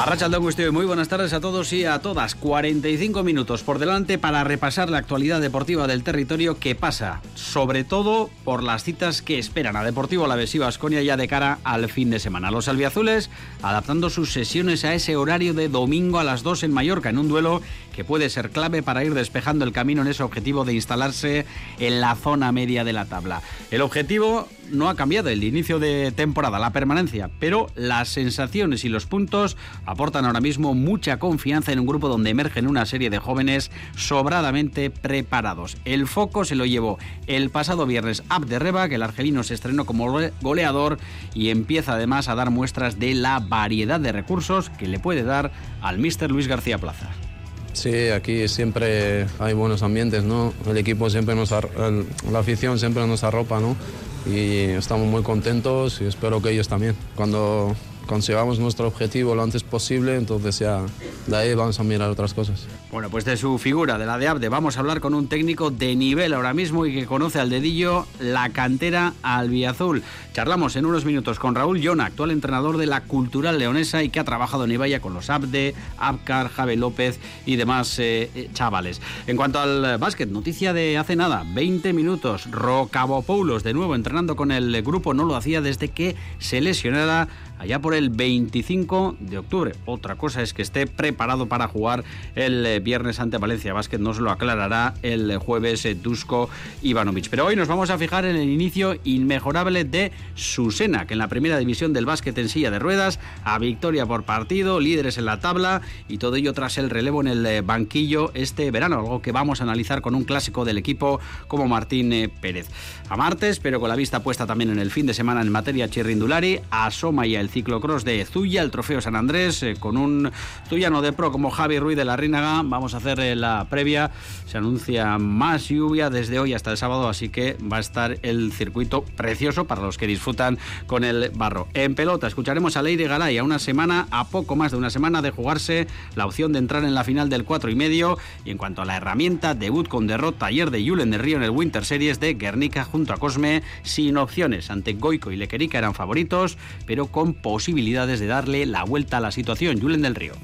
Arracha muy buenas tardes a todos y a todas. 45 minutos por delante para repasar la actualidad deportiva del territorio que pasa, sobre todo por las citas que esperan a Deportivo La Besiva Asconia ya de cara al fin de semana. Los albiazules adaptando sus sesiones a ese horario de domingo a las 2 en Mallorca en un duelo que puede ser clave para ir despejando el camino en ese objetivo de instalarse en la zona media de la tabla. El objetivo no ha cambiado el inicio de temporada, la permanencia, pero las sensaciones y los puntos aportan ahora mismo mucha confianza en un grupo donde emergen una serie de jóvenes sobradamente preparados. El foco se lo llevó el pasado viernes Abderreba, que el argelino se estrenó como goleador y empieza además a dar muestras de la variedad de recursos que le puede dar al míster Luis García Plaza. Sí, aquí siempre hay buenos ambientes, ¿no? El equipo siempre nos, la afición siempre nos arropa, ¿no? Y estamos muy contentos y espero que ellos también. Cuando consigamos nuestro objetivo lo antes posible, entonces ya de ahí vamos a mirar otras cosas. Bueno, pues de su figura, de la de Abde, vamos a hablar con un técnico de nivel ahora mismo y que conoce al dedillo la cantera albiazul. Charlamos en unos minutos con Raúl Llona, actual entrenador de la Cultural Leonesa y que ha trabajado en Ibaya con los Abde, Abcar, Javi López y demás eh, eh, chavales. En cuanto al básquet, noticia de hace nada, 20 minutos, Rocabopoulos de nuevo entrenando con el grupo, no lo hacía desde que se lesionara allá por el 25 de octubre. Otra cosa es que esté preparado para jugar el eh, viernes ante Valencia Basket, nos lo aclarará el jueves eh, Dusko Ivanovic. Pero hoy nos vamos a fijar en el inicio inmejorable de Susena, que en la primera división del básquet en silla de ruedas, a victoria por partido, líderes en la tabla y todo ello tras el relevo en el eh, banquillo este verano, algo que vamos a analizar con un clásico del equipo como Martín Pérez. A martes, pero con la vista puesta también en el fin de semana en materia chirrindulari, asoma ya el ciclocross de Zuya, el Trofeo San Andrés, eh, con un tuyano de pro como Javi Ruiz de la Rínaga. Vamos a hacer eh, la previa. Se anuncia más lluvia desde hoy hasta el sábado, así que va a estar el circuito precioso para los que disfrutan con el barro. En pelota, escucharemos a Leire Galay a una semana, a poco más de una semana de jugarse la opción de entrar en la final del 4 y medio. Y en cuanto a la herramienta, debut con derrota ayer de Julen de Río en el Winter Series de Guernica junto a Cosme, sin opciones ante Goico y Lequerica eran favoritos, pero con posibilidades de darle la vuelta a la situación. Julen del Río.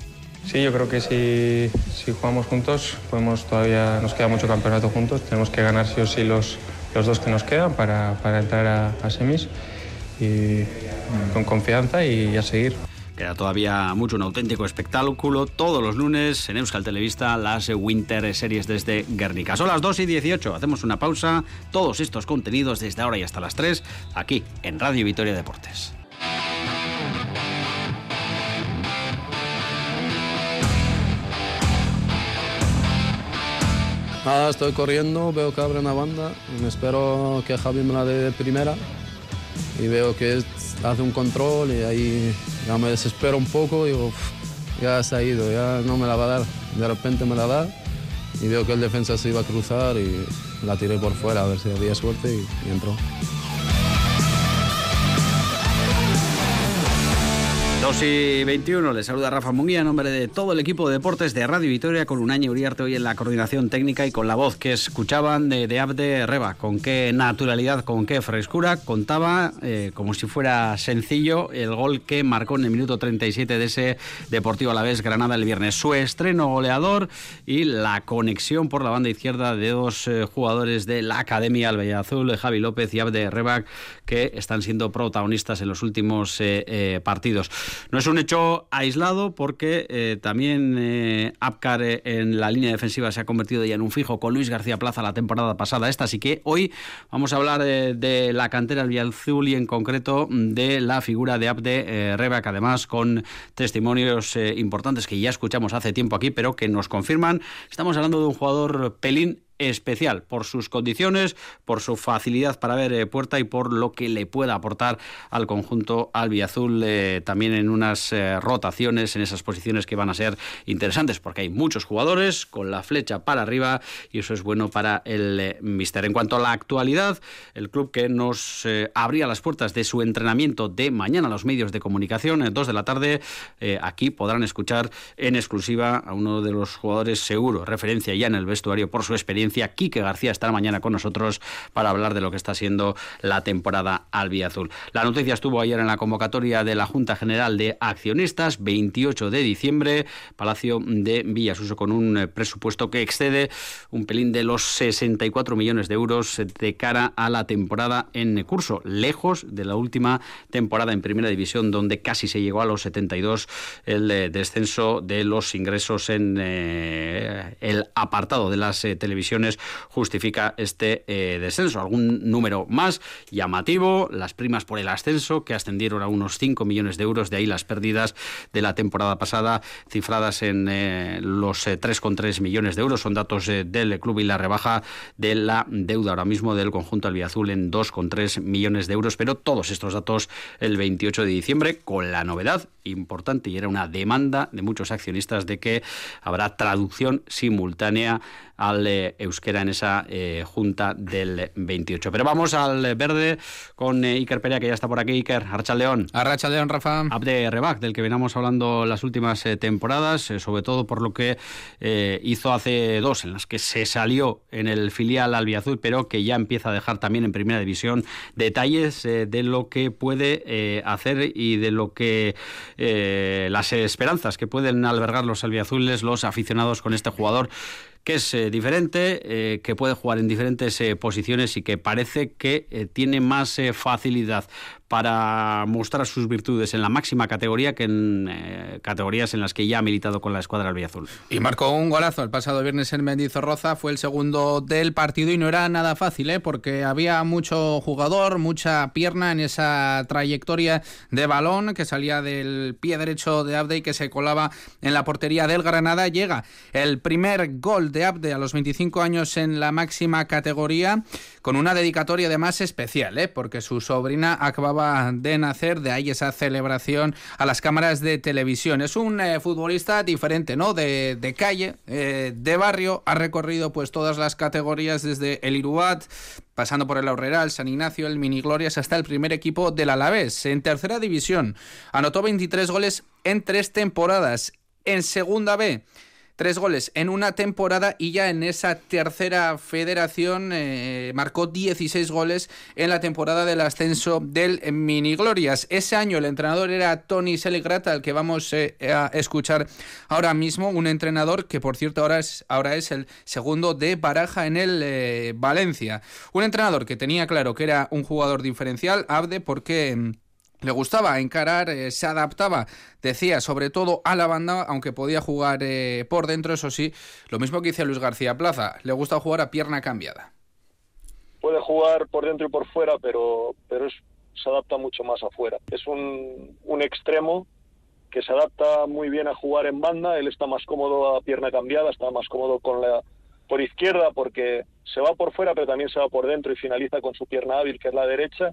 Sí, yo creo que si, si, jugamos juntos, podemos todavía nos queda mucho campeonato juntos. Tenemos que ganar sí o sí los, los dos que nos quedan para, para entrar a, a, semis y con confianza y a seguir. Queda todavía mucho, un auténtico espectáculo. Todos los lunes en Euskal Televista, las Winter Series desde Guernica. Son las 2 y 18. Hacemos una pausa. Todos estos contenidos desde ahora y hasta las 3, aquí en Radio Vitoria Deportes. Nada, estoy corriendo, veo que abre una banda, me espero que Javi me la dé de primera y veo que hace un control y ahí ya me desespero un poco y digo, ya se ha ido, ya no me la va a dar. De repente me la da y veo que el defensa se iba a cruzar y la tiré por fuera a ver si había suerte y entró. 2 y 21, les saluda Rafa Munguía en nombre de todo el equipo de deportes de Radio Vitoria con un año Uriarte hoy en la coordinación técnica y con la voz que escuchaban de, de Abde Reba. Con qué naturalidad, con qué frescura contaba, eh, como si fuera sencillo, el gol que marcó en el minuto 37 de ese Deportivo a la vez Granada el viernes. Su estreno goleador y la conexión por la banda izquierda de dos eh, jugadores de la Academia Azul, Javi López y Abde Reba, que están siendo protagonistas en los últimos eh, partidos. No es un hecho aislado porque eh, también eh, Apcar eh, en la línea defensiva se ha convertido ya en un fijo con Luis García Plaza la temporada pasada esta, así que hoy vamos a hablar de la cantera Albiazul y en concreto de la figura de Abde Rebac, además con testimonios importantes que ya escuchamos hace tiempo aquí, pero que nos confirman. Estamos hablando de un jugador pelín especial por sus condiciones, por su facilidad para ver eh, puerta y por lo que le pueda aportar al conjunto albiazul eh, también en unas eh, rotaciones, en esas posiciones que van a ser interesantes, porque hay muchos jugadores con la flecha para arriba y eso es bueno para el mister. En cuanto a la actualidad, el club que nos abría las puertas de su entrenamiento de mañana a los medios de comunicación, en dos de la tarde, aquí podrán escuchar en exclusiva a uno de los jugadores seguro, referencia ya en el vestuario por su experiencia Quique García estará mañana con nosotros para hablar de lo que está siendo la temporada albiazul. La noticia estuvo ayer en la convocatoria de la Junta General de Accionistas, 28 de diciembre, Palacio de Villasuso, con un eh, presupuesto que excede un pelín de los 64 millones de euros de cara a la temporada en curso, lejos de la última temporada en Primera División, donde casi se llegó a los 72 el eh, descenso de los ingresos en eh, el apartado de las televisiones justifica este eh, descenso. Algún número más llamativo, las primas por el ascenso, que ascendieron a unos 5 millones de euros, de ahí las pérdidas de la temporada pasada, cifradas en eh, los 3,3 eh, millones de euros. Son datos del club y la rebaja de la deuda ahora mismo del conjunto albiazul en 2,3 millones de euros. Pero todos estos datos el 28 de diciembre, con la novedad importante y era una demanda de muchos accionistas de que habrá traducción simultánea al eh, euskera en esa eh, junta del 28. Pero vamos al verde con eh, Iker Perea, que ya está por aquí. Iker, Archa León. Arracha León, Rafa. Abde Rebac, del que venimos hablando las últimas temporadas, sobre todo por lo que hizo hace dos, en las que se salió en el filial albiazul, pero que ya empieza a dejar también en primera división detalles de lo que puede hacer y de lo que las esperanzas que pueden albergar los albiazules, los aficionados con este jugador que es eh, diferente, eh, que puede jugar en diferentes eh, posiciones y que parece que tiene más facilidad para mostrar sus virtudes en la máxima categoría que en eh, categorías en las que ya ha militado con la escuadra albiazul. Y marcó un golazo el pasado viernes en Mendizorroza, fue el segundo del partido y no era nada fácil, ¿eh? porque había mucho jugador, mucha pierna en esa trayectoria de balón que salía del pie derecho de Abde y que se colaba en la portería del Granada. Llega el primer gol de Abde a los 25 años en la máxima categoría con una dedicatoria además especial, ¿eh? porque su sobrina acababa de nacer, de ahí esa celebración a las cámaras de televisión. Es un eh, futbolista diferente, ¿no? De, calle, eh, de barrio, ha recorrido pues todas las categorías desde el Iruat, pasando por el Aurreral, San Ignacio, el Mini Glorias, hasta el primer equipo del Alavés. En tercera división, anotó 23 goles en tres temporadas. En segunda B, tres goles en una temporada y ya en esa tercera federación eh, marcó 16 goles en la temporada del ascenso del Mini Glorias. Ese año el entrenador era Tony Seligrata, al que vamos eh, a escuchar ahora mismo, un entrenador que por cierto ahora es, ahora es el segundo de Baraja en el eh, Valencia. Un entrenador que tenía claro que era un jugador diferencial, Abde, porque mm, le gustaba encarar, eh, se adaptaba, decía, sobre todo a la banda, aunque podía jugar eh, por dentro, eso sí, lo mismo que dice Luis García Plaza, le gusta jugar a pierna cambiada. Puede jugar por dentro y por fuera, pero, pero se adapta mucho más afuera. Es un, un extremo que se adapta muy bien a jugar en banda, él está más cómodo a pierna cambiada, está más cómodo con la por izquierda porque se va por fuera, pero también se va por dentro y finaliza con su pierna hábil, que es la derecha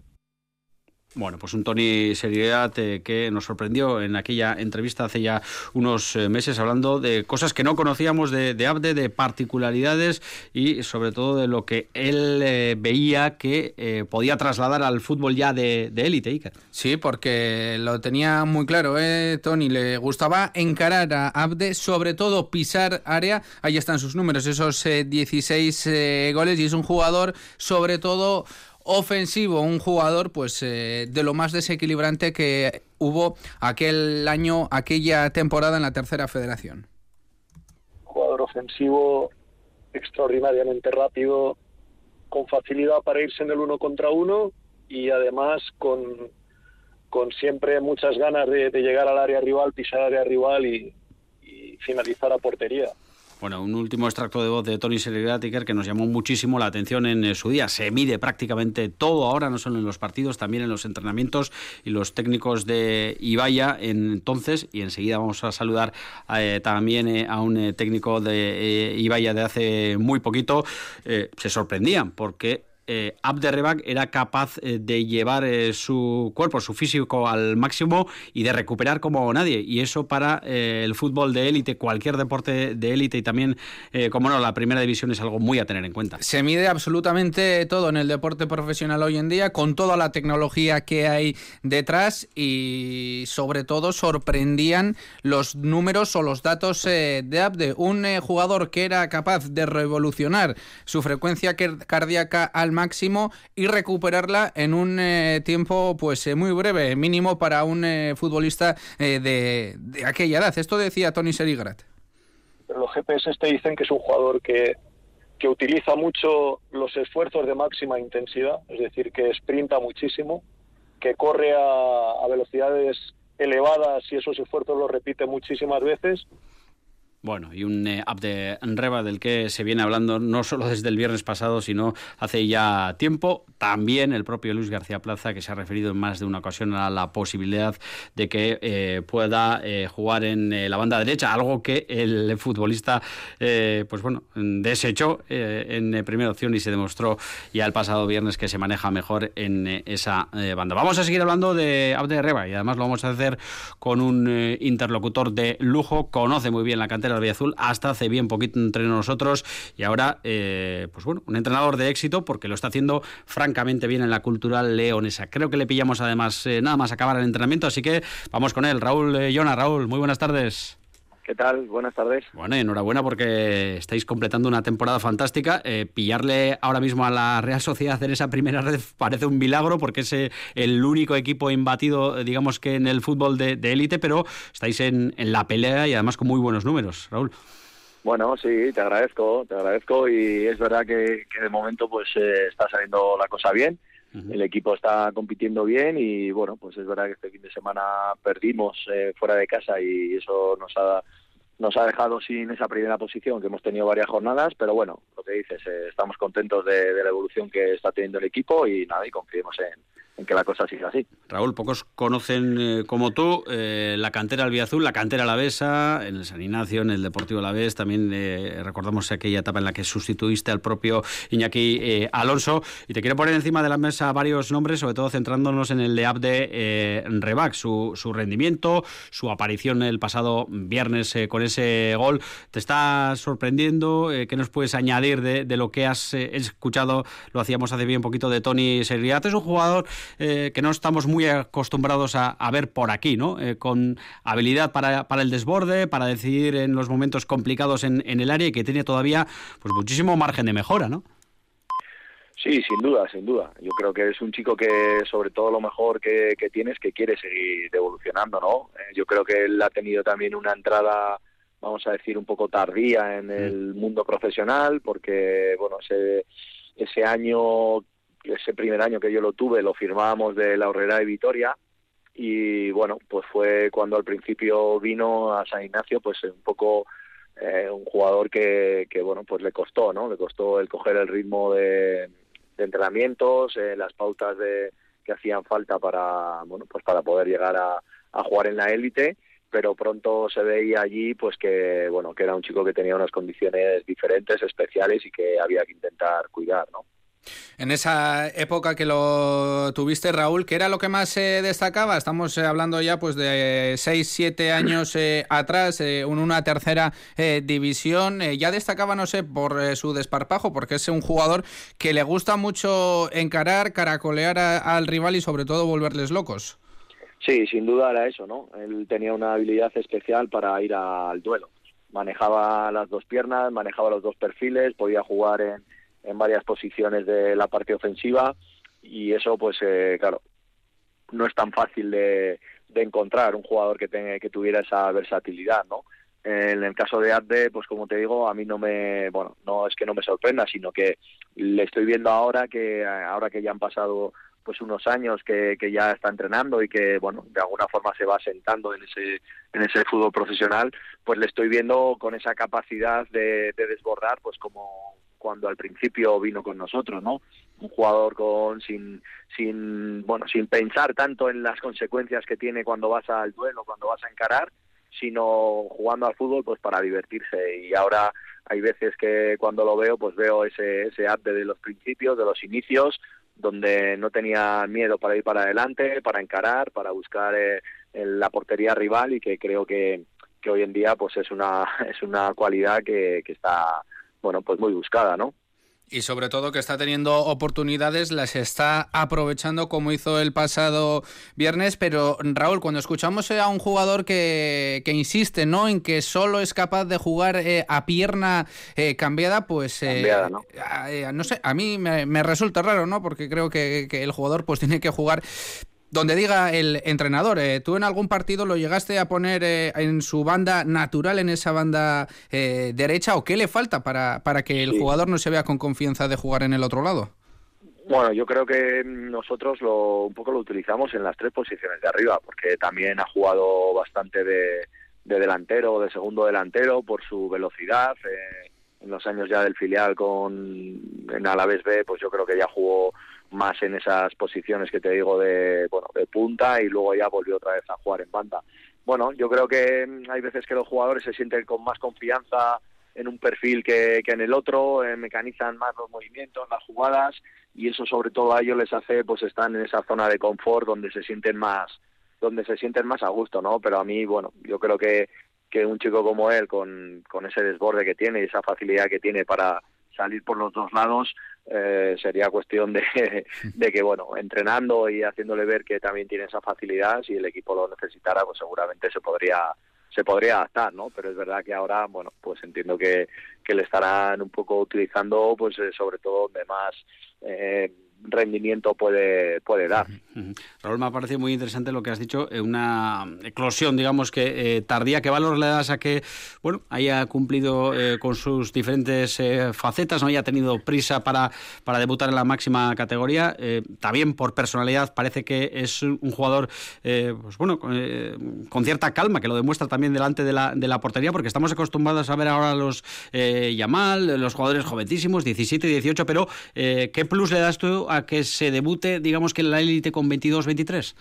bueno, pues un Tony Seriedad eh, que nos sorprendió en aquella entrevista hace ya unos eh, meses hablando de cosas que no conocíamos de, Abde, de particularidades y sobre todo de lo que él eh, veía que podía trasladar al fútbol ya de élite. Sí, porque lo tenía muy claro, ¿eh, Tony? Le gustaba encarar a Abde, sobre todo pisar área. Ahí están sus números, esos 16 goles y es un jugador sobre todo ofensivo, un jugador pues eh, de lo más desequilibrante que hubo aquel año, aquella temporada en la tercera federación. Jugador ofensivo extraordinariamente rápido, con facilidad para irse en el uno contra uno y además con, con siempre muchas ganas de, llegar al área rival, pisar área rival y finalizar a portería. Bueno, un último extracto de voz de Tony Serigratiker que nos llamó muchísimo la atención en eh, su día. Se mide prácticamente todo ahora, no solo en los partidos, también en los entrenamientos y los técnicos de Ibaya entonces. Y enseguida vamos a saludar eh, también eh, a un técnico de Ibaya de hace muy poquito. se sorprendían porque eh, Abderrebak era capaz eh, de llevar eh, su cuerpo, su físico al máximo y de recuperar como nadie. Y eso para eh, el fútbol de élite, cualquier deporte de élite y también, como no, la primera división es algo muy a tener en cuenta. Se mide absolutamente todo en el deporte profesional hoy en día, con toda la tecnología que hay detrás y sobre todo sorprendían los números o los datos de Abde. Un jugador que era capaz de revolucionar su frecuencia cardíaca al máximo y recuperarla en un eh, tiempo pues eh, muy breve, mínimo para un eh, futbolista de, aquella edad. Esto decía Tony Serigrat. Los GPS te dicen que es un jugador que, que utiliza mucho los esfuerzos de máxima intensidad, es decir, que sprinta muchísimo, que corre a velocidades elevadas y esos esfuerzos los repite muchísimas veces bueno, y un eh, app Reba del que se viene hablando no solo desde el viernes pasado, sino hace ya tiempo. También el propio Luis García Plaza, que se ha referido en más de una ocasión a la posibilidad de que eh, pueda eh, jugar en la banda derecha, algo que el futbolista, pues bueno, desechó en primera opción y se demostró ya el pasado viernes que se maneja mejor en esa banda. Vamos a seguir hablando de Abde Reba y además lo vamos a hacer con un interlocutor de lujo, conoce muy bien la cantera hasta hace bien poquito entre nosotros y ahora, eh, pues bueno, un entrenador de éxito porque lo está haciendo francamente bien en la cultural leonesa. Creo que le pillamos además eh, nada más acabar el entrenamiento, así que vamos con él. Raúl eh, Raúl, muy buenas tardes. ¿Qué tal? Buenas tardes. Bueno, enhorabuena porque estáis completando una temporada fantástica. Eh, pillarle ahora mismo a la Real Sociedad en esa primera red parece un milagro porque es el único equipo imbatido, digamos que en el fútbol de élite, pero estáis en, la pelea y además con muy buenos números, Raúl. Bueno, sí, te agradezco, te agradezco y es verdad que, de momento pues eh, está saliendo la cosa bien el equipo está compitiendo bien y bueno, pues es verdad que este fin de semana perdimos eh, fuera de casa y eso nos ha nos ha dejado sin esa primera posición que hemos tenido varias jornadas, pero bueno, lo que dices, eh, estamos contentos de, de, la evolución que está teniendo el equipo y nada, y confiemos en, en que la cosa siga así. Raúl, pocos conocen eh, como tú eh, la cantera Albiazul, la cantera Alavesa, en el San Ignacio, en el Deportivo Alavés, también eh, recordamos aquella etapa en la que sustituiste al propio Iñaki Alonso, y te quiero poner encima de la mesa varios nombres, sobre todo centrándonos en el de Abde Rebac, su, su, rendimiento, su aparición el pasado viernes con ese gol, ¿te está sorprendiendo? ¿Qué nos puedes añadir de, lo que has escuchado? Lo hacíamos hace bien un poquito de Tony Serriat, es un jugador eh, que no estamos muy acostumbrados a, ver por aquí, ¿no? Eh, con habilidad para, el desborde, para decidir en los momentos complicados en, el área y que tiene todavía pues muchísimo margen de mejora, ¿no? Sí, sin duda, sin duda. Yo creo que es un chico que sobre todo lo mejor que, que tiene es que quiere seguir evolucionando, ¿no? Eh, yo creo que él ha tenido también una entrada, vamos a decir, un poco tardía en el mundo profesional, porque, bueno, ese, ese año ese primer año que yo lo tuve lo firmábamos de la Horrera de Vitoria y bueno, pues fue cuando al principio vino a San Ignacio, pues un poco eh, un jugador que, bueno, pues le costó, ¿no? Le costó el coger el ritmo de, entrenamientos, eh, las pautas de que hacían falta para, bueno, pues para poder llegar a jugar en la élite pero pronto se veía allí pues que bueno que era un chico que tenía unas condiciones diferentes especiales y que había que intentar cuidar no en esa época que lo tuviste, Raúl, ¿qué era lo que más se destacaba? Estamos eh, hablando ya pues de 6, 7 años eh, atrás, en eh, una tercera división. ya destacaba, no sé, por su desparpajo, porque es un jugador que le gusta mucho encarar, caracolear al rival y sobre todo volverles locos. Sí, sin duda era eso, ¿no? Él tenía una habilidad especial para ir al duelo. Manejaba las dos piernas, manejaba los dos perfiles, podía jugar en en varias posiciones de la parte ofensiva y eso pues eh, claro no es tan fácil de, de encontrar un jugador que tenga, que tuviera esa versatilidad no en el caso de Adde, pues como te digo, a mí no me, bueno, no es que no me sorprenda, sino que le estoy viendo ahora que ahora que ya han pasado pues unos años que, que ya está entrenando y que bueno de alguna forma se va sentando en ese en ese fútbol profesional pues le estoy viendo con esa capacidad de, de desbordar pues como cuando al principio vino con nosotros, ¿no? Un jugador con sin sin bueno, sin pensar tanto en las consecuencias que tiene cuando vas al duelo, cuando vas a encarar, sino jugando al fútbol pues para divertirse y ahora hay veces que cuando lo veo pues veo ese ese de los principios, de los inicios donde no tenía miedo para ir para adelante, para encarar, para buscar eh, la portería rival y que creo que, que hoy en día pues es una es una cualidad que está bueno, pues muy buscada, ¿no? Y sobre todo que está teniendo oportunidades, las está aprovechando como hizo el pasado viernes. Pero Raúl, cuando escuchamos a un jugador que, que insiste ¿no? en que solo es capaz de jugar eh, a pierna eh, cambiada, pues eh, ¿no? ¿no? sé, a mí me, me, resulta raro, ¿no? Porque creo que, que el jugador pues tiene que jugar donde diga el entrenador. Eh, ¿Tú en algún partido lo llegaste a poner eh, en su banda natural, en esa banda eh, derecha, o qué le falta para, para que el sí. jugador no se vea con confianza de jugar en el otro lado? Bueno, yo creo que nosotros lo, un poco lo utilizamos en las tres posiciones de arriba, porque también ha jugado bastante de, de delantero, de segundo delantero, por su velocidad. Eh, en los años ya del filial con en Alavés B, pues yo creo que ya jugó más en esas posiciones que te digo de bueno de punta y luego ya volvió otra vez a jugar en banda. Bueno, yo creo que hay veces que los jugadores se sienten con más confianza en un perfil que, que en el otro, eh, mecanizan más los movimientos, las jugadas y eso sobre todo a ellos les hace pues estar en esa zona de confort donde se sienten más donde se sienten más a gusto, ¿no? Pero a mí, bueno, yo creo que que un chico como él con, con ese desborde que tiene y esa facilidad que tiene para salir por los dos lados eh, sería cuestión de, de, que bueno entrenando y haciéndole ver que también tiene esa facilidad si el equipo lo necesitara pues seguramente se podría se podría adaptar no pero es verdad que ahora bueno pues entiendo que, que le estarán un poco utilizando pues eh, sobre todo donde más eh, rendimiento puede, puede dar. Raúl, me ha parecido muy interesante lo que has dicho, eh, una eclosión, digamos que eh, tardía. ¿Qué valor le das a que bueno haya cumplido eh, con sus diferentes eh, facetas, no haya tenido prisa para, para debutar en la máxima categoría? También por personalidad parece que es un jugador pues bueno eh, con cierta calma, que lo demuestra también delante de la, de la portería, porque estamos acostumbrados a ver ahora los Yamal, los jugadores jovencísimos, 17 y 18, pero ¿qué plus le das tú que se debute, digamos que en la élite con 22, 23?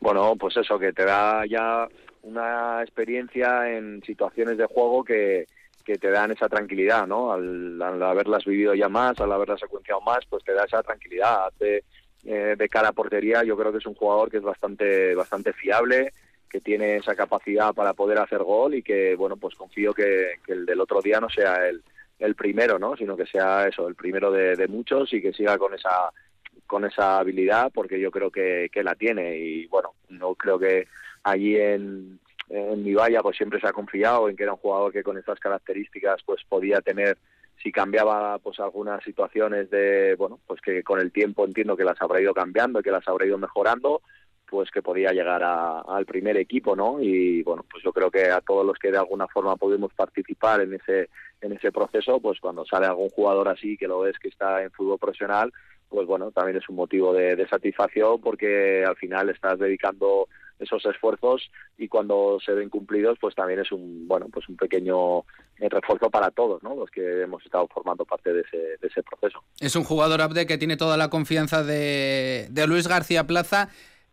Bueno, pues eso, que te da ya una experiencia en situaciones de juego que, que te dan esa tranquilidad, ¿no? Al, haberlas vivido ya más, al haberlas secuenciado más, pues te da esa tranquilidad. Eh, de cara a portería, yo creo que es un jugador que es bastante, bastante fiable, que tiene esa capacidad para poder hacer gol y que, bueno, pues confío que, que el del otro día no sea el, el primero, ¿no? Sino que sea eso, el primero de, de muchos y que siga con esa con esa habilidad porque yo creo que, que la tiene y bueno, no creo que allí en, en valla pues siempre se ha confiado en que era un jugador que con estas características pues podía tener si cambiaba pues algunas situaciones de bueno pues que con el tiempo entiendo que las habrá ido cambiando y que las habrá ido mejorando pues que podía llegar a, al primer equipo no y bueno pues yo creo que a todos los que de alguna forma podemos participar en ese en ese proceso pues cuando sale algún jugador así que lo ves que está en fútbol profesional pues bueno también es un motivo de, satisfacción porque al final estás dedicando esos esfuerzos y cuando se ven cumplidos pues también es un bueno pues un pequeño refuerzo para todos ¿no? los que hemos estado formando parte de ese, de ese proceso. Es un jugador Abde que tiene toda la confianza de Luis García Plaza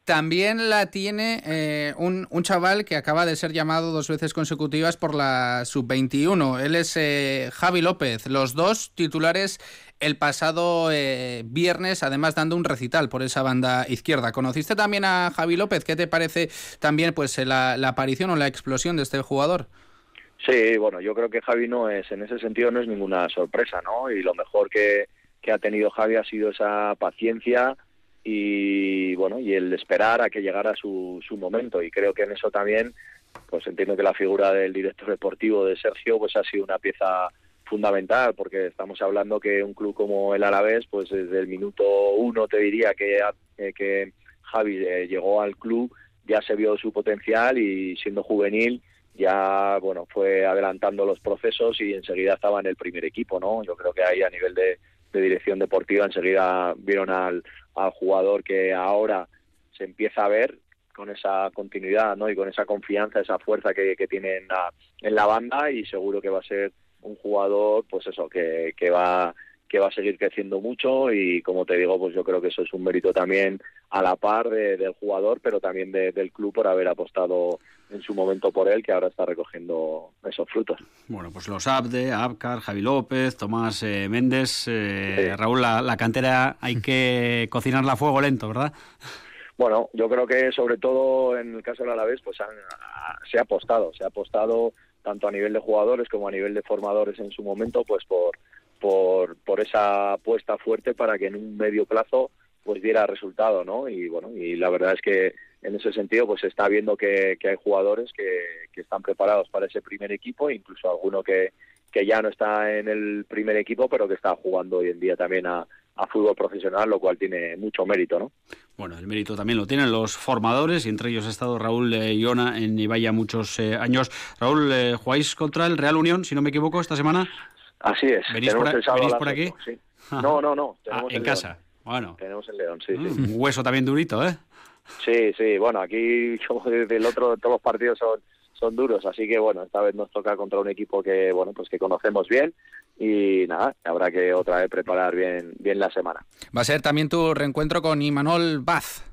también la tiene eh, un, un, chaval que acaba de ser llamado dos veces consecutivas por la sub-21. Él es eh, Javi López. Los dos titulares el pasado eh, viernes, además dando un recital por esa banda izquierda. ¿Conociste también a Javi López? ¿Qué te parece también pues la, la aparición o la explosión de este jugador? Sí, bueno, yo creo que Javi no es, en ese sentido no es ninguna sorpresa, ¿no? Y lo mejor que, que ha tenido Javi ha sido esa paciencia y bueno y el esperar a que llegara su, su momento. Y creo que en eso también pues entiendo que la figura del director deportivo de Sergio pues ha sido una pieza fundamental porque estamos hablando que un club como el Alavés pues desde el minuto uno te diría que, eh, que Javi eh, llegó al club ya se vio su potencial y siendo juvenil ya bueno fue adelantando los procesos y enseguida estaba en el primer equipo no yo creo que ahí a nivel de, de dirección deportiva enseguida vieron al, al jugador que ahora se empieza a ver con esa continuidad ¿no? y con esa confianza, esa fuerza que, tiene en la, en la banda y seguro que va a ser un jugador pues eso que, que va que va a seguir creciendo mucho y como te digo pues yo creo que eso es un mérito también a la par del jugador pero también del club por haber apostado en su momento por él que ahora está recogiendo esos frutos. Bueno pues los Abde, Abcar, Javi López Tomás eh, Méndez eh, Raúl la, la cantera hay que cocinarla a fuego lento verdad bueno, yo creo que sobre todo en el caso del Alavés pues se ha apostado, se ha apostado tanto a nivel de jugadores como a nivel de formadores en su momento, pues por, por, por esa apuesta fuerte para que en un medio plazo pues diera resultado, ¿no? Y bueno, y la verdad es que en ese sentido pues se está viendo que, que hay jugadores que, que, están preparados para ese primer equipo, incluso alguno que, que ya no está en el primer equipo, pero que está jugando hoy en día también a, fútbol profesional, lo cual tiene mucho mérito, ¿no? Bueno, el mérito también lo tienen los formadores, y entre ellos ha estado Raúl eh, Iona en Ibaya muchos eh, años. Raúl, eh, ¿jugáis contra el Real Unión, si no me equivoco, esta semana? Así es. ¿Venís por, por aquí? Sí. No, no, no. Ah, en casa. Bueno. Tenemos el León, sí, sí. Un hueso también durito, ¿eh? Sí, sí. Bueno, aquí como desde el otro, todos los partidos son son duros, así que bueno, esta vez nos toca contra un equipo que bueno, pues que conocemos bien y nada, habrá que otra vez preparar bien bien la semana. Va a ser también tu reencuentro con Imanol Baz.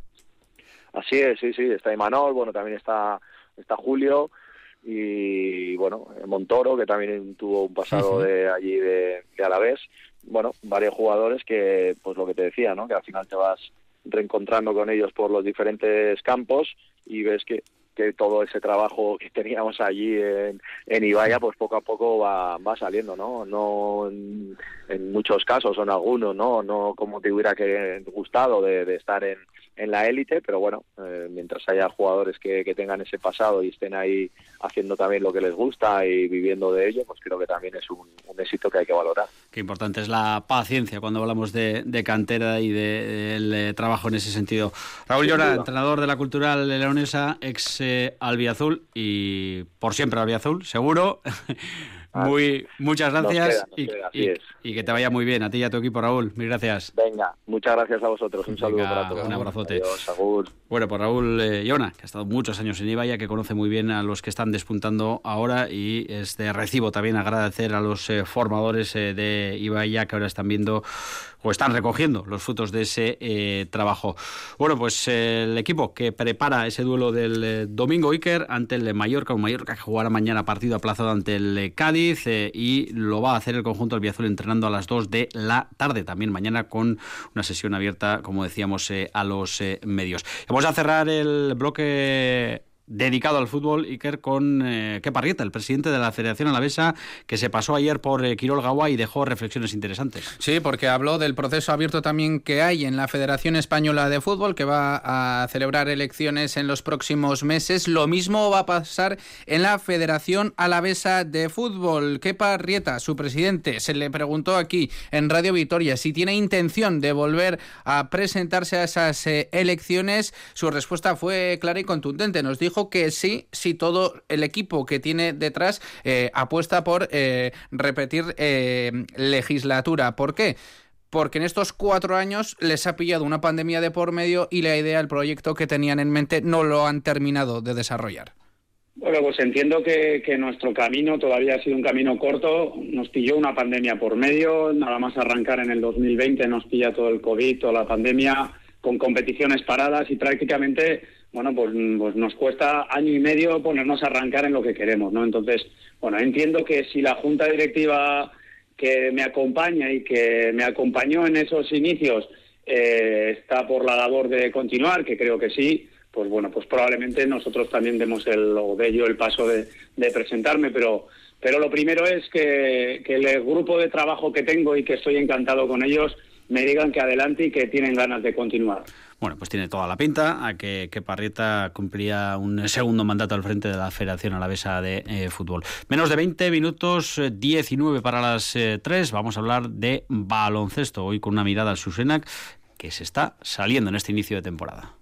Así es, sí, sí, está Imanol, bueno, también está está Julio y bueno, Montoro que también tuvo un pasado de allí de, de Alavés, bueno, varios jugadores que pues lo que te decía, ¿no? Que al final te vas reencontrando con ellos por los diferentes campos y ves que que todo ese trabajo que teníamos allí en, en Ibaya, pues poco a poco va, va saliendo, ¿no? No en, en muchos casos, o en algunos, ¿no? No como te hubiera que, gustado de, de estar en, en la élite, pero bueno, eh, mientras haya jugadores que, que, tengan ese pasado y estén ahí haciendo también lo que les gusta y viviendo de ello, pues creo que también es un, un éxito que hay que valorar. Qué importante es la paciencia cuando hablamos de, de cantera y del de, de trabajo en ese sentido. Raúl Llora, entrenador de la Cultural Leonesa, ex eh, Albiazul y por siempre Albiazul, seguro. Muy, muchas gracias nos queda, nos y, y, y, que te vaya muy bien a ti y a tu equipo, Raúl. Mil gracias. Venga, muchas gracias a vosotros. Un saludo para todos. Un abrazote. Adiós, Agur. Bueno, pues Raúl eh, Iona, que ha estado muchos años en Ibaya, que conoce muy bien a los que están despuntando ahora y este recibo también agradecer a los eh, formadores eh, de Ibaya que ahora están viendo o están recogiendo los frutos de ese eh, trabajo. Bueno, pues eh, el equipo que prepara ese duelo del domingo Iker ante el Mallorca, un Mallorca que jugará mañana partido aplazado ante el Cádiz y lo va a hacer el conjunto albiazul entrenando a las 2 de la tarde, también mañana con una sesión abierta, como decíamos, a los medios. Vamos a cerrar el bloque dedicado al fútbol, Iker, con eh, Kepa el presidente de la Federación Alavesa, que se pasó ayer por eh, Quirol Gawa y dejó reflexiones interesantes. Sí, porque habló del proceso abierto también que hay en la Federación Española de Fútbol, que va a celebrar elecciones en los próximos meses. Lo mismo va a pasar en la Federación Alavesa de Fútbol. Kepa Rieta, su presidente, se le preguntó aquí en Radio Vitoria si tiene intención de volver a presentarse a esas eh, elecciones. Su respuesta fue clara y contundente. Nos dijo dijo que sí, si todo el equipo que tiene detrás eh, apuesta por eh, repetir eh, legislatura. ¿Por qué? porque en estos cuatro años les ha pillado una pandemia de por medio y la idea, el proyecto que tenían en mente no lo han terminado de desarrollar. Bueno, pues entiendo que, nuestro camino todavía ha sido un camino corto. Nos pilló una pandemia por medio. Nada más arrancar en el 2020 nos pilla todo el COVID, toda la pandemia, con competiciones paradas y prácticamente bueno, pues, pues, nos cuesta año y medio ponernos a arrancar en lo que queremos, ¿no? Entonces, bueno, entiendo que si la junta directiva que me acompaña y que me acompañó en esos inicios eh, está por la labor de continuar, que creo que sí, pues bueno, pues probablemente nosotros también demos el, o de ello el paso de, presentarme, pero pero lo primero es que el grupo de trabajo que tengo y que estoy encantado con ellos me digan que adelante y que tienen ganas de continuar. Bueno, pues tiene toda la pinta a que, que Parrieta cumpliría un segundo mandato al frente de la Federación Alavesa de eh, Fútbol. Menos de 20 minutos, 19 para las eh, 3. Vamos a hablar de baloncesto. Hoy con una mirada al Susenac que se está saliendo en este inicio de temporada.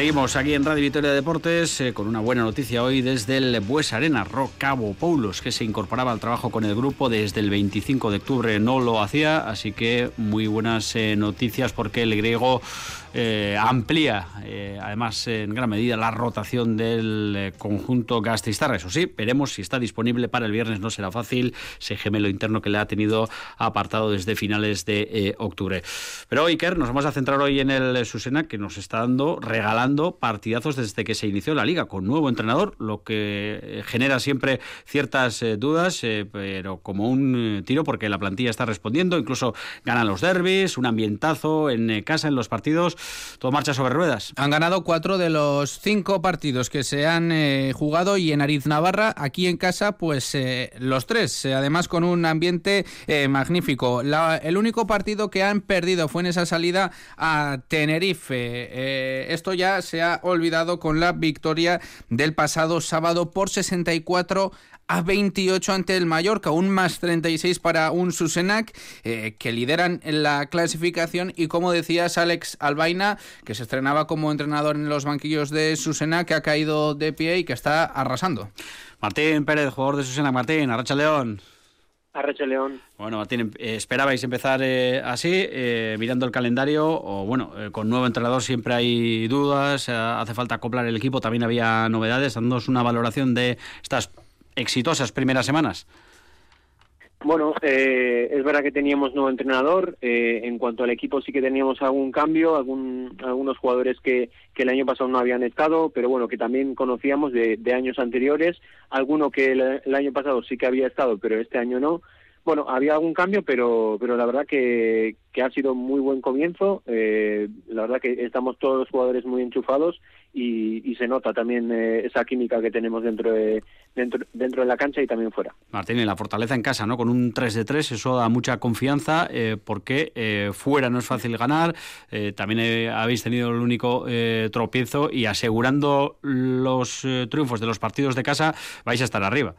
Seguimos aquí en Radio Victoria Deportes eh, con una buena noticia hoy desde el Bues Arena. Rock Cabo Poulos, que se incorporaba al trabajo con el grupo desde el 25 de octubre, no lo hacía, así que muy buenas eh, noticias porque el griego eh, amplía, eh, además, en gran medida la rotación del eh, conjunto Gastistarra. Eso sí, veremos si está disponible para el viernes. No será fácil ese gemelo interno que le ha tenido apartado desde finales de octubre. Pero Iker, nos vamos a centrar hoy en el Susena, que nos está dando, regalando partidazos desde que se inició la liga, con nuevo entrenador, lo que genera siempre ciertas dudas, pero como un tiro, porque la plantilla está respondiendo, incluso ganan los derbis, un ambientazo en casa en los partidos todo marcha sobre ruedas. Han ganado cuatro de los cinco partidos que se han eh, jugado y en Ariz Navarra, aquí en casa, pues eh, los tres, eh, además con un ambiente magnífico. el único partido que han perdido fue en esa salida a Tenerife. esto ya se ha olvidado con la victoria del pasado sábado por 64 a 28 ante el Mallorca, un más 36 para un Susenac eh, que lideran en la clasificación y como decías Alex Albaina, que se estrenaba como entrenador en los banquillos de Susenac, que ha caído de pie y que está arrasando. Martín Pérez, jugador de Susenac, Martín, Arracha León. Arracha León. Bueno, Martín, eh, ¿esperabais empezar eh, así, mirando el calendario? O bueno, con nuevo entrenador siempre hay dudas, hace falta acoplar el equipo, también había novedades. Dándonos una valoración de estas exitosas primeras semanas? Bueno, eh, es verdad que teníamos nuevo entrenador. Eh, en cuanto al equipo, sí que teníamos algún cambio, algún, algunos jugadores que, que el año pasado no habían estado, pero bueno, que también conocíamos de, años anteriores. Alguno que el, año pasado sí que había estado, pero este año no. Bueno, había algún cambio, pero, pero la verdad que, que ha sido muy buen comienzo. Eh, la verdad que estamos todos los jugadores muy enchufados y, se nota también eh, esa química que tenemos dentro de, dentro, dentro de la cancha y también fuera. Martín, y la fortaleza en casa, ¿no? Con un 3 de 3, eso da mucha confianza eh, porque fuera no es fácil ganar. también habéis tenido el único tropiezo y asegurando los triunfos de los partidos de casa vais a estar arriba.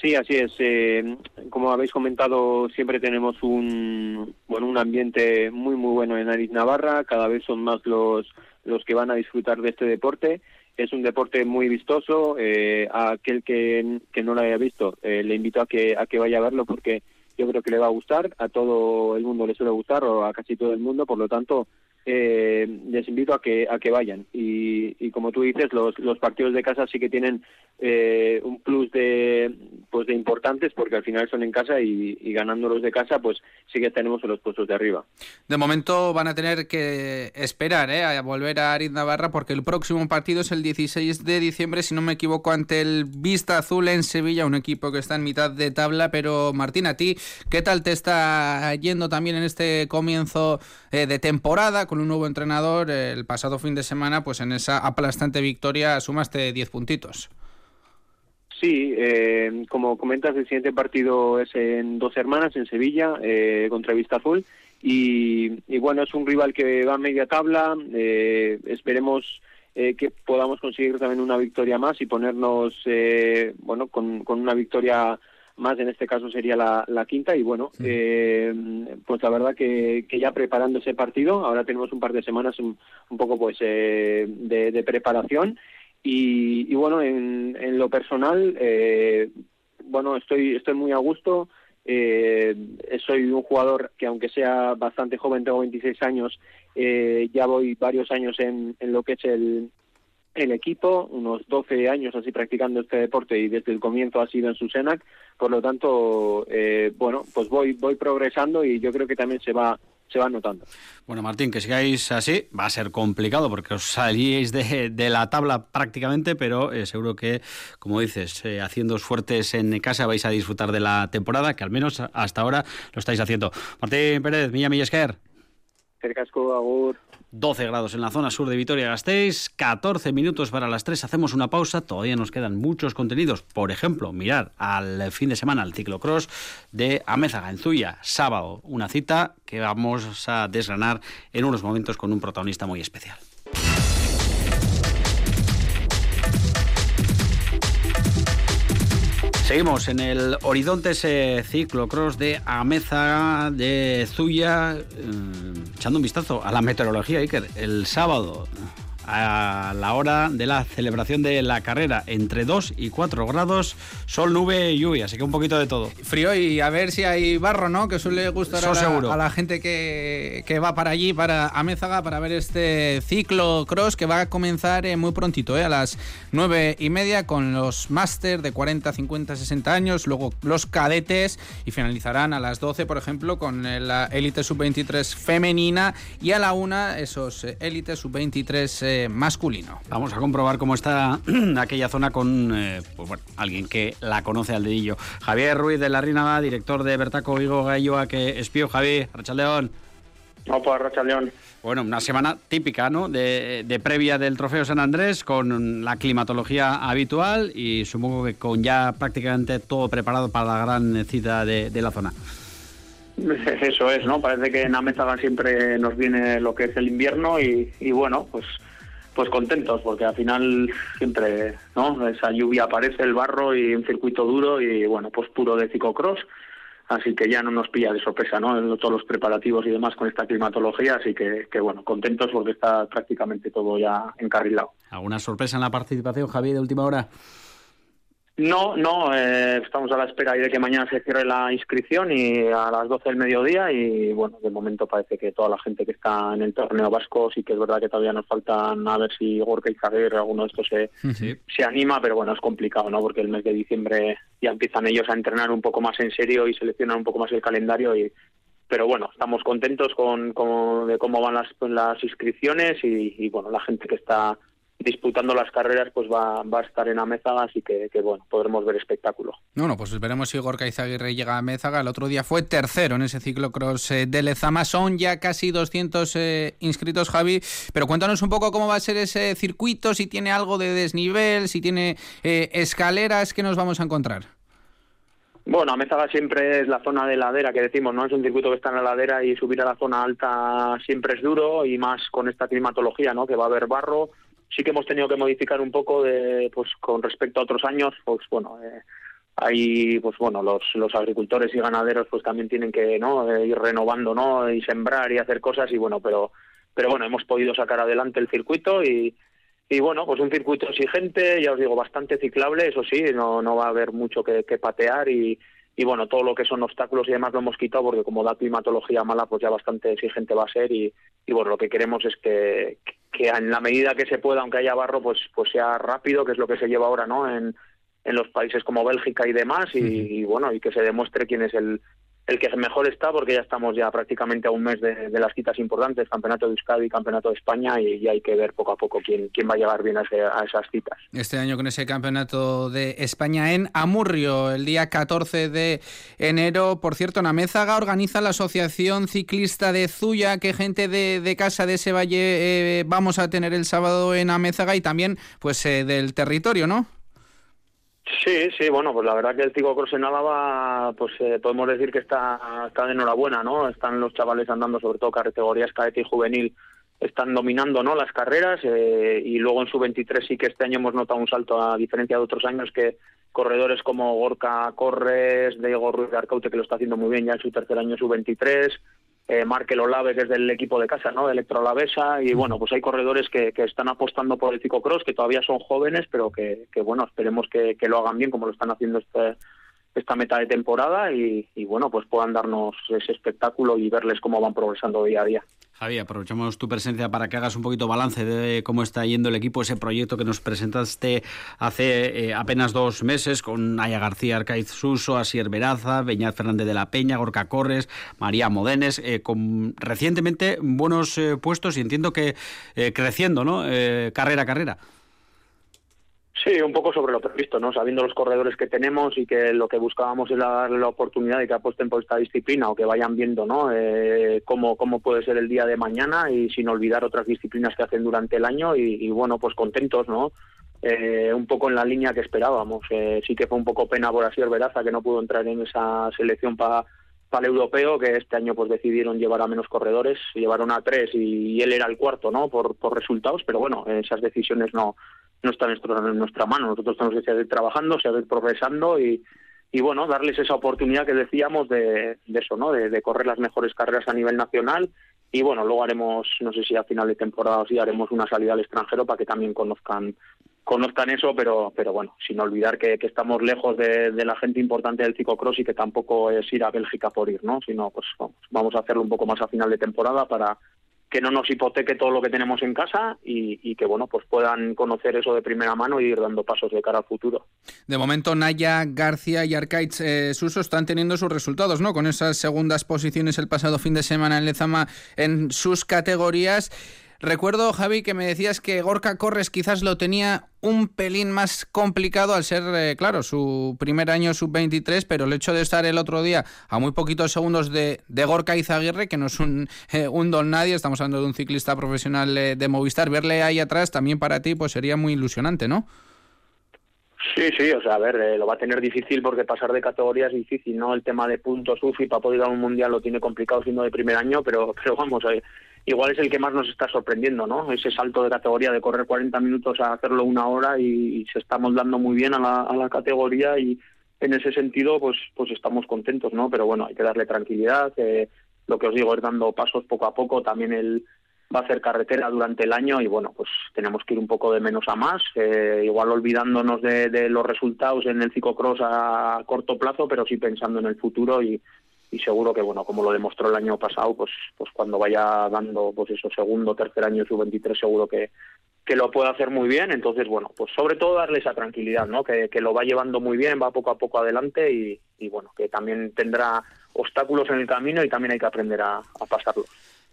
Sí, así es. Eh, como habéis comentado, siempre tenemos un bueno un ambiente muy muy bueno en Ariz Navarra. Cada vez son más los los que van a disfrutar de este deporte. Es un deporte muy vistoso. Eh, a aquel que, que no lo haya visto, eh, le invito a que a que vaya a verlo porque yo creo que le va a gustar. A todo el mundo le suele gustar o a casi todo el mundo. Por lo tanto, eh, les invito a que a que vayan y, como tú dices los, los partidos de casa sí que tienen eh, un plus de pues de importantes porque al final son en casa y, y ganándolos de casa pues sí que tenemos en los puestos de arriba de momento van a tener que esperar ¿eh? a volver a Ariz Navarra porque el próximo partido es el 16 de diciembre si no me equivoco ante el Vista Azul en Sevilla un equipo que está en mitad de tabla pero Martín a ti qué tal te está yendo también en este comienzo eh, de temporada con un nuevo entrenador, el pasado fin de semana, pues en esa aplastante victoria sumaste 10 puntitos. Sí, eh, como comentas, el siguiente partido es en dos hermanas, en Sevilla, eh, contra Vista Azul. Y, bueno, es un rival que va a media tabla. Eh, esperemos que podamos conseguir también una victoria más y ponernos, bueno, con, con una victoria más en este caso sería la, la quinta. Y bueno, eh, pues la verdad que, que, ya preparando ese partido, ahora tenemos un par de semanas un, poco pues eh, de, preparación. Y, y bueno, en, en, lo personal, eh, bueno, estoy, estoy muy a gusto. Eh, soy un jugador que aunque sea bastante joven, tengo 26 años, eh, ya voy varios años en, en lo que es el, el equipo, unos 12 años así practicando este deporte y desde el comienzo ha sido en Susenac, por lo tanto, eh, bueno, pues voy voy progresando y yo creo que también se va se va notando. Bueno, Martín, que sigáis así, va a ser complicado porque os salíais de, de la tabla prácticamente, pero eh, seguro que, como dices, eh, haciendo fuertes en casa vais a disfrutar de la temporada, que al menos hasta ahora lo estáis haciendo. Martín Pérez, Milla Millesquer. Cercasco, Agur. 12 grados en la zona sur de Vitoria-Gasteiz, 14 minutos para las 3, hacemos una pausa, todavía nos quedan muchos contenidos, por ejemplo, mirar al fin de semana el ciclocross de Amézaga en Zuya, sábado, una cita que vamos a desgranar en unos momentos con un protagonista muy especial. Seguimos en el horizonte ese ciclocross de Ameza de Zuya, eh, echando un vistazo a la meteorología, Iker. El sábado a la hora de la celebración de la carrera, entre 2 y 4 grados, sol, nube y lluvia, así que un poquito de todo. Frío y a ver si hay barro, ¿no? Que suele gustar a la, gente que, va para allí, para Amézaga, para ver este ciclo cross que va a comenzar eh, muy prontito, ¿eh? a las 9 y media con los máster de 40, 50, 60 años, luego los cadetes y finalizarán a las 12, por ejemplo, con la élite sub-23 femenina y a la 1 esos élites sub-23 masculino. Vamos a comprobar cómo está aquella zona con eh, pues alguien que la conoce al dedillo. Javier Ruiz de la Rínada, director de Bertaco Vigo Galloa, que espío. Javier, Rachaldeón. No, pues Rachaldeón. Bueno, una semana típica, ¿no? De, de, previa del Trofeo San Andrés con la climatología habitual y supongo que con ya prácticamente todo preparado para la gran cita de, de la zona. Eso es, ¿no? Parece que en Amézaga siempre nos viene lo que es el invierno y, y bueno, pues pues contentos porque al final siempre no esa lluvia aparece el barro y un circuito duro y bueno pues puro de ciclocross. Así que ya no nos pilla de sorpresa no todos los preparativos y demás con esta climatología así que, que bueno contentos porque está prácticamente todo ya encarrilado. Alguna sorpresa en la participación Javier de última hora no, no, eh, estamos a la espera de que mañana se cierre la inscripción y a las 12 del mediodía y bueno, de momento parece que toda la gente que está en el torneo vasco sí que es verdad que todavía nos faltan a ver si Gorka y Javier, alguno de estos se, se anima, pero bueno, es complicado, ¿no? Porque el mes de diciembre ya empiezan ellos a entrenar un poco más en serio y seleccionan un poco más el calendario y pero bueno, estamos contentos con, de cómo van las, las inscripciones y, y bueno, la gente que está disputando las carreras pues va, va a estar en Amézaga, así que, bueno, podremos ver espectáculo. Bueno, pues veremos si Gorka Izaguirre llega a Amézaga. El otro día fue tercero en ese ciclocross eh, de Lezama. Son ya casi 200 eh, inscritos, Javi. Pero cuéntanos un poco cómo va a ser ese circuito, si tiene algo de desnivel, si tiene eh, escaleras, ¿qué nos vamos a encontrar? Bueno, Amézaga siempre es la zona de ladera que decimos, ¿no? Es un circuito que está en la ladera y subir a la zona alta siempre es duro y más con esta climatología, ¿no? Que va a haber barro, sí que hemos tenido que modificar un poco de, pues con respecto a otros años, pues bueno, eh, ahí pues bueno los, los agricultores y ganaderos pues también tienen que no eh, ir renovando no y sembrar y hacer cosas y bueno pero pero bueno hemos podido sacar adelante el circuito y y bueno pues un circuito exigente ya os digo bastante ciclable eso sí no no va a haber mucho que, que patear y y bueno, todo lo que son obstáculos y demás lo hemos quitado porque como da climatología mala, pues ya bastante exigente va a ser y, y bueno, lo que queremos es que, que en la medida que se pueda, aunque haya barro, pues, pues sea rápido, que es lo que se lleva ahora, ¿no? En, en los países como Bélgica y demás y bueno, y que se demuestre quién es el, el que mejor está porque ya estamos ya prácticamente a un mes de, las citas importantes, Campeonato de Euskadi, Campeonato de España y, hay que ver poco a poco quién, quién va a llegar bien a, esas citas. Este año con ese Campeonato de España en Amurrio, el día 14 de enero. Por cierto, Namézaga organiza la Asociación Ciclista de Zuya, que gente de, Casa de ese valle eh, vamos a tener el sábado en Amézaga y también pues eh, del territorio, ¿no? Sí, sí, bueno, pues la verdad que el Cross en Álava, pues eh, podemos decir que está, está de enhorabuena, ¿no? Están los chavales andando, sobre todo categorías cadete y juvenil, están dominando, ¿no? Las carreras eh, y luego en su 23 sí que este año hemos notado un salto, a diferencia de otros años que corredores como Gorka Corres, Diego Ruiz de Arcaute, que lo está haciendo muy bien ya en su tercer año, su 23, eh, Markel Olave, que es del equipo de casa, ¿no? De Electrolavesa, y bueno, pues hay corredores que, que están apostando por el ciclocross, que todavía son jóvenes, pero que, que bueno, esperemos que, que, lo hagan bien, como lo están haciendo este, esta meta de temporada, y, bueno, pues puedan darnos ese espectáculo y verles cómo van progresando día a día. Javi, aprovechamos tu presencia para que hagas un poquito balance de cómo está yendo el equipo, ese proyecto que nos presentaste hace eh, apenas dos meses con Aya García Arcaiz Suso, Asier Veraza, Beñat Fernández de la Peña, Gorka Corres, María Modenes, eh, con recientemente buenos eh, puestos y entiendo que creciendo, ¿no? carrera a carrera. Sí, un poco sobre lo previsto, ¿no? Sabiendo los corredores que tenemos y que lo que buscábamos es darle la oportunidad de que apuesten por esta disciplina o que vayan viendo, ¿no? Eh, cómo, cómo puede ser el día de mañana y sin olvidar otras disciplinas que hacen durante el año y, bueno, pues contentos, ¿no? Eh, un poco en la línea que esperábamos. Eh, sí que fue un poco pena por Asier Veraza que no pudo entrar en esa selección para para el europeo, que este año pues decidieron llevar a menos corredores, llevaron a tres y, él era el cuarto, ¿no? Por, por resultados, pero bueno, esas decisiones no, no está en, nuestra mano. Nosotros tenemos que seguir trabajando, seguir progresando y, y bueno, darles esa oportunidad que decíamos de, de eso, ¿no? De, correr las mejores carreras a nivel nacional y bueno, luego haremos, no sé si a final de temporada o si haremos una salida al extranjero para que también conozcan conozcan eso, pero pero bueno, sin olvidar que, estamos lejos de, la gente importante del ciclocross y que tampoco es ir a Bélgica por ir, ¿no? Sino pues vamos, vamos a hacerlo un poco más a final de temporada para que no nos hipoteque todo lo que tenemos en casa y, que bueno pues puedan conocer eso de primera mano y ir dando pasos de cara al futuro. De momento Naya, García y Arcaiz eh, Suso están teniendo sus resultados, ¿no? Con esas segundas posiciones el pasado fin de semana en Lezama en sus categorías. Recuerdo, Javi, que me decías que Gorka Corres quizás lo tenía un pelín más complicado al ser, eh, claro, su primer año sub-23, pero el hecho de estar el otro día a muy poquitos segundos de, de Gorka Izaguirre, que no es un, eh, un, don nadie, estamos hablando de un ciclista profesional eh, de Movistar, verle ahí atrás también para ti pues sería muy ilusionante, ¿no? Sí, sí, o sea, a ver, lo va a tener difícil porque pasar de categoría es difícil, ¿no? El tema de puntos UFI para poder ir a un mundial lo tiene complicado siendo de primer año, pero, pero vamos, a ver igual es el que más nos está sorprendiendo, ¿no? Ese salto de categoría de correr 40 minutos a hacerlo una hora y, se estamos dando muy bien a la, a la, categoría y en ese sentido pues pues estamos contentos, ¿no? Pero bueno, hay que darle tranquilidad, eh, lo que os digo es dando pasos poco a poco, también él va a hacer carretera durante el año y bueno, pues tenemos que ir un poco de menos a más, eh, igual olvidándonos de, de los resultados en el ciclocross a corto plazo, pero sí pensando en el futuro y, y seguro que bueno como lo demostró el año pasado pues pues cuando vaya dando pues eso segundo tercer año su 23 seguro que que lo puede hacer muy bien. Entonces bueno pues sobre todo darle esa tranquilidad no que, que lo va llevando muy bien va poco a poco adelante y, y bueno que también tendrá obstáculos en el camino y también hay que aprender a, a pasarlos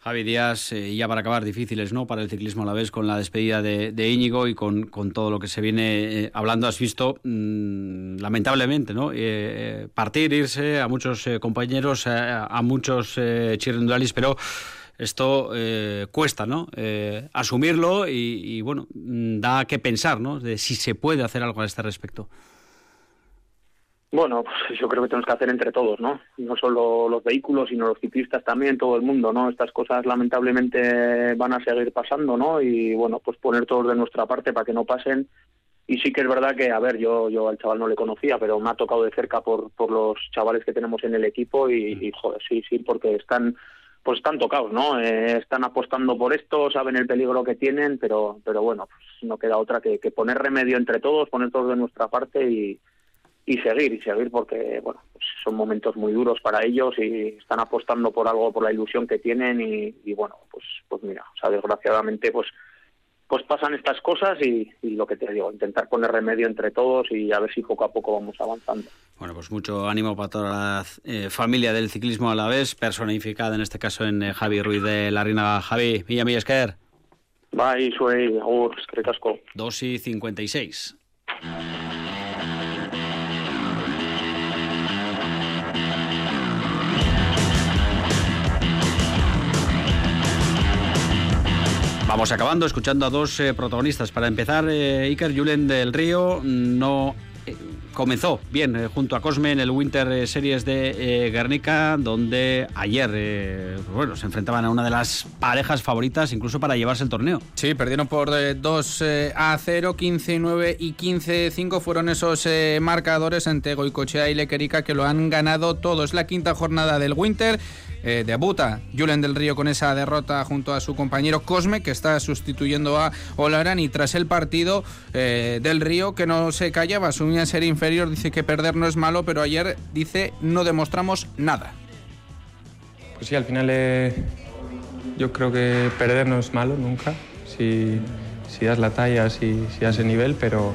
Javi Díaz, eh, ya para acabar, difíciles ¿no? para el ciclismo a la vez con la despedida de, Íñigo y con, todo lo que se viene eh, hablando. Has visto, mm, lamentablemente, ¿no? Eh, partir, irse a muchos compañeros, a muchos chirrendulalis, pero esto cuesta ¿no? asumirlo y, y, bueno, mm, da que pensar ¿no? de si se puede hacer algo a este respecto. Bueno, pues yo creo que tenemos que hacer entre todos, ¿no? No solo los vehículos, sino los ciclistas también, todo el mundo, ¿no? Estas cosas lamentablemente van a seguir pasando, ¿no? Y bueno, pues poner todos de nuestra parte para que no pasen. Y sí que es verdad que, a ver, yo yo al chaval no le conocía, pero me ha tocado de cerca por, por los chavales que tenemos en el equipo y, joder, sí, sí, porque están pues están tocados, ¿no? Eh, están apostando por esto, saben el peligro que tienen, pero pero bueno, pues no queda otra que, que poner remedio entre todos, poner todos de nuestra parte y y seguir y seguir porque bueno pues son momentos muy duros para ellos y están apostando por algo por la ilusión que tienen y, bueno pues pues mira o sea desgraciadamente pues pues pasan estas cosas y, lo que te digo intentar poner remedio entre todos y a ver si poco a poco vamos avanzando. Bueno pues mucho ánimo para toda la eh, familia del ciclismo a la vez personificada en este caso en eh, Javi Ruiz de la Reina Javi Villa Millesquer Bye, soy Agur, 2 y 56 Vamos acabando escuchando a dos eh, protagonistas. Para empezar, eh, Iker Julen del Río no eh, comenzó bien junto a Cosme en el Winter Series de Guernica, donde ayer bueno, se enfrentaban a una de las parejas favoritas incluso para llevarse el torneo. Sí, perdieron por 2 a 0, 15-9 y 15-5 fueron esos marcadores entre Goicochea y Lequerica que lo han ganado todo. Es la quinta jornada del Winter. Eh, debuta Julen del Río con esa derrota junto a su compañero Cosme, que está sustituyendo a Olaran. Y tras el partido eh, del Río, que no se callaba, asumía ser inferior, dice que perder no es malo, pero ayer dice no demostramos nada. Pues sí, al final eh, yo creo que perder no es malo nunca. Si, si das la talla, si, si das el nivel, pero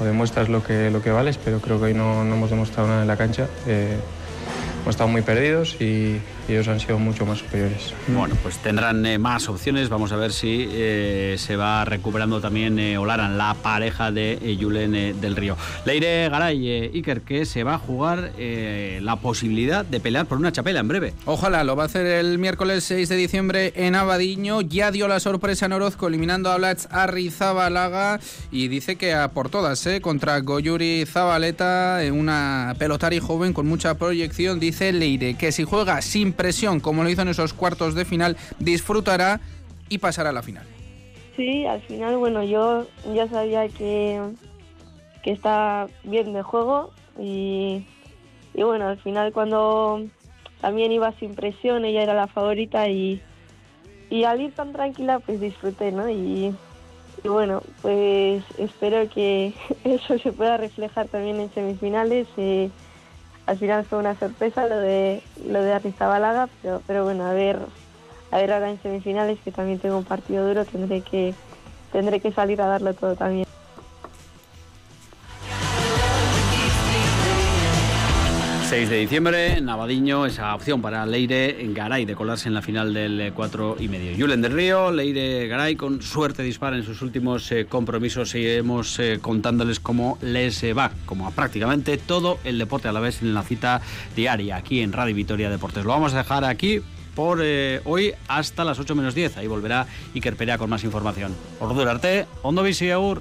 o demuestras lo que, lo que vales, pero creo que hoy no, no hemos demostrado nada en la cancha. hemos estado muy perdidos y, ellos han sido mucho más superiores. Bueno, pues tendrán eh, más opciones. Vamos a ver si eh, se va recuperando también eh, Olaran, la pareja de Julen del Río. Leire Garay, Iker, que se va a jugar la posibilidad de pelear por una chapela en breve. Ojalá, lo va a hacer el miércoles 6 de diciembre en Abadiño. Ya dio la sorpresa en Orozco eliminando a Blatz Arrizabalaga y dice que a por todas, contra Goyuri Zabaleta, una pelotari joven con mucha proyección. Dice Leire que si juega sin presión, como lo hizo en esos cuartos de final, disfrutará y pasará a la final. Sí, al final, bueno, yo ya sabía que, que está bien de juego y, y bueno, al final cuando también iba sin presión, ella era la favorita y, y al ir tan tranquila, pues disfruté, ¿no? Y, y bueno, pues espero que eso se pueda reflejar también en semifinales. Eh, al final fue una sorpresa lo de lo de Arrizabalaga, pero, pero bueno, a ver, a ver ahora en semifinales que también tengo un partido duro, tendré que tendré que salir a darlo todo también. 6 de diciembre, Navadiño, esa opción para Leire Garay de colarse en la final del 4 y medio. Julen del Río, Leire Garay con suerte dispara en sus últimos eh, compromisos. Seguiremos eh, contándoles cómo les va, como a prácticamente todo el deporte a la vez en la cita diaria aquí en Radio Vitoria Deportes. Lo vamos a dejar aquí por eh, hoy hasta las 8 menos 10. Ahí volverá Iker Perea con más información. Ordurarte, Ondo Agur.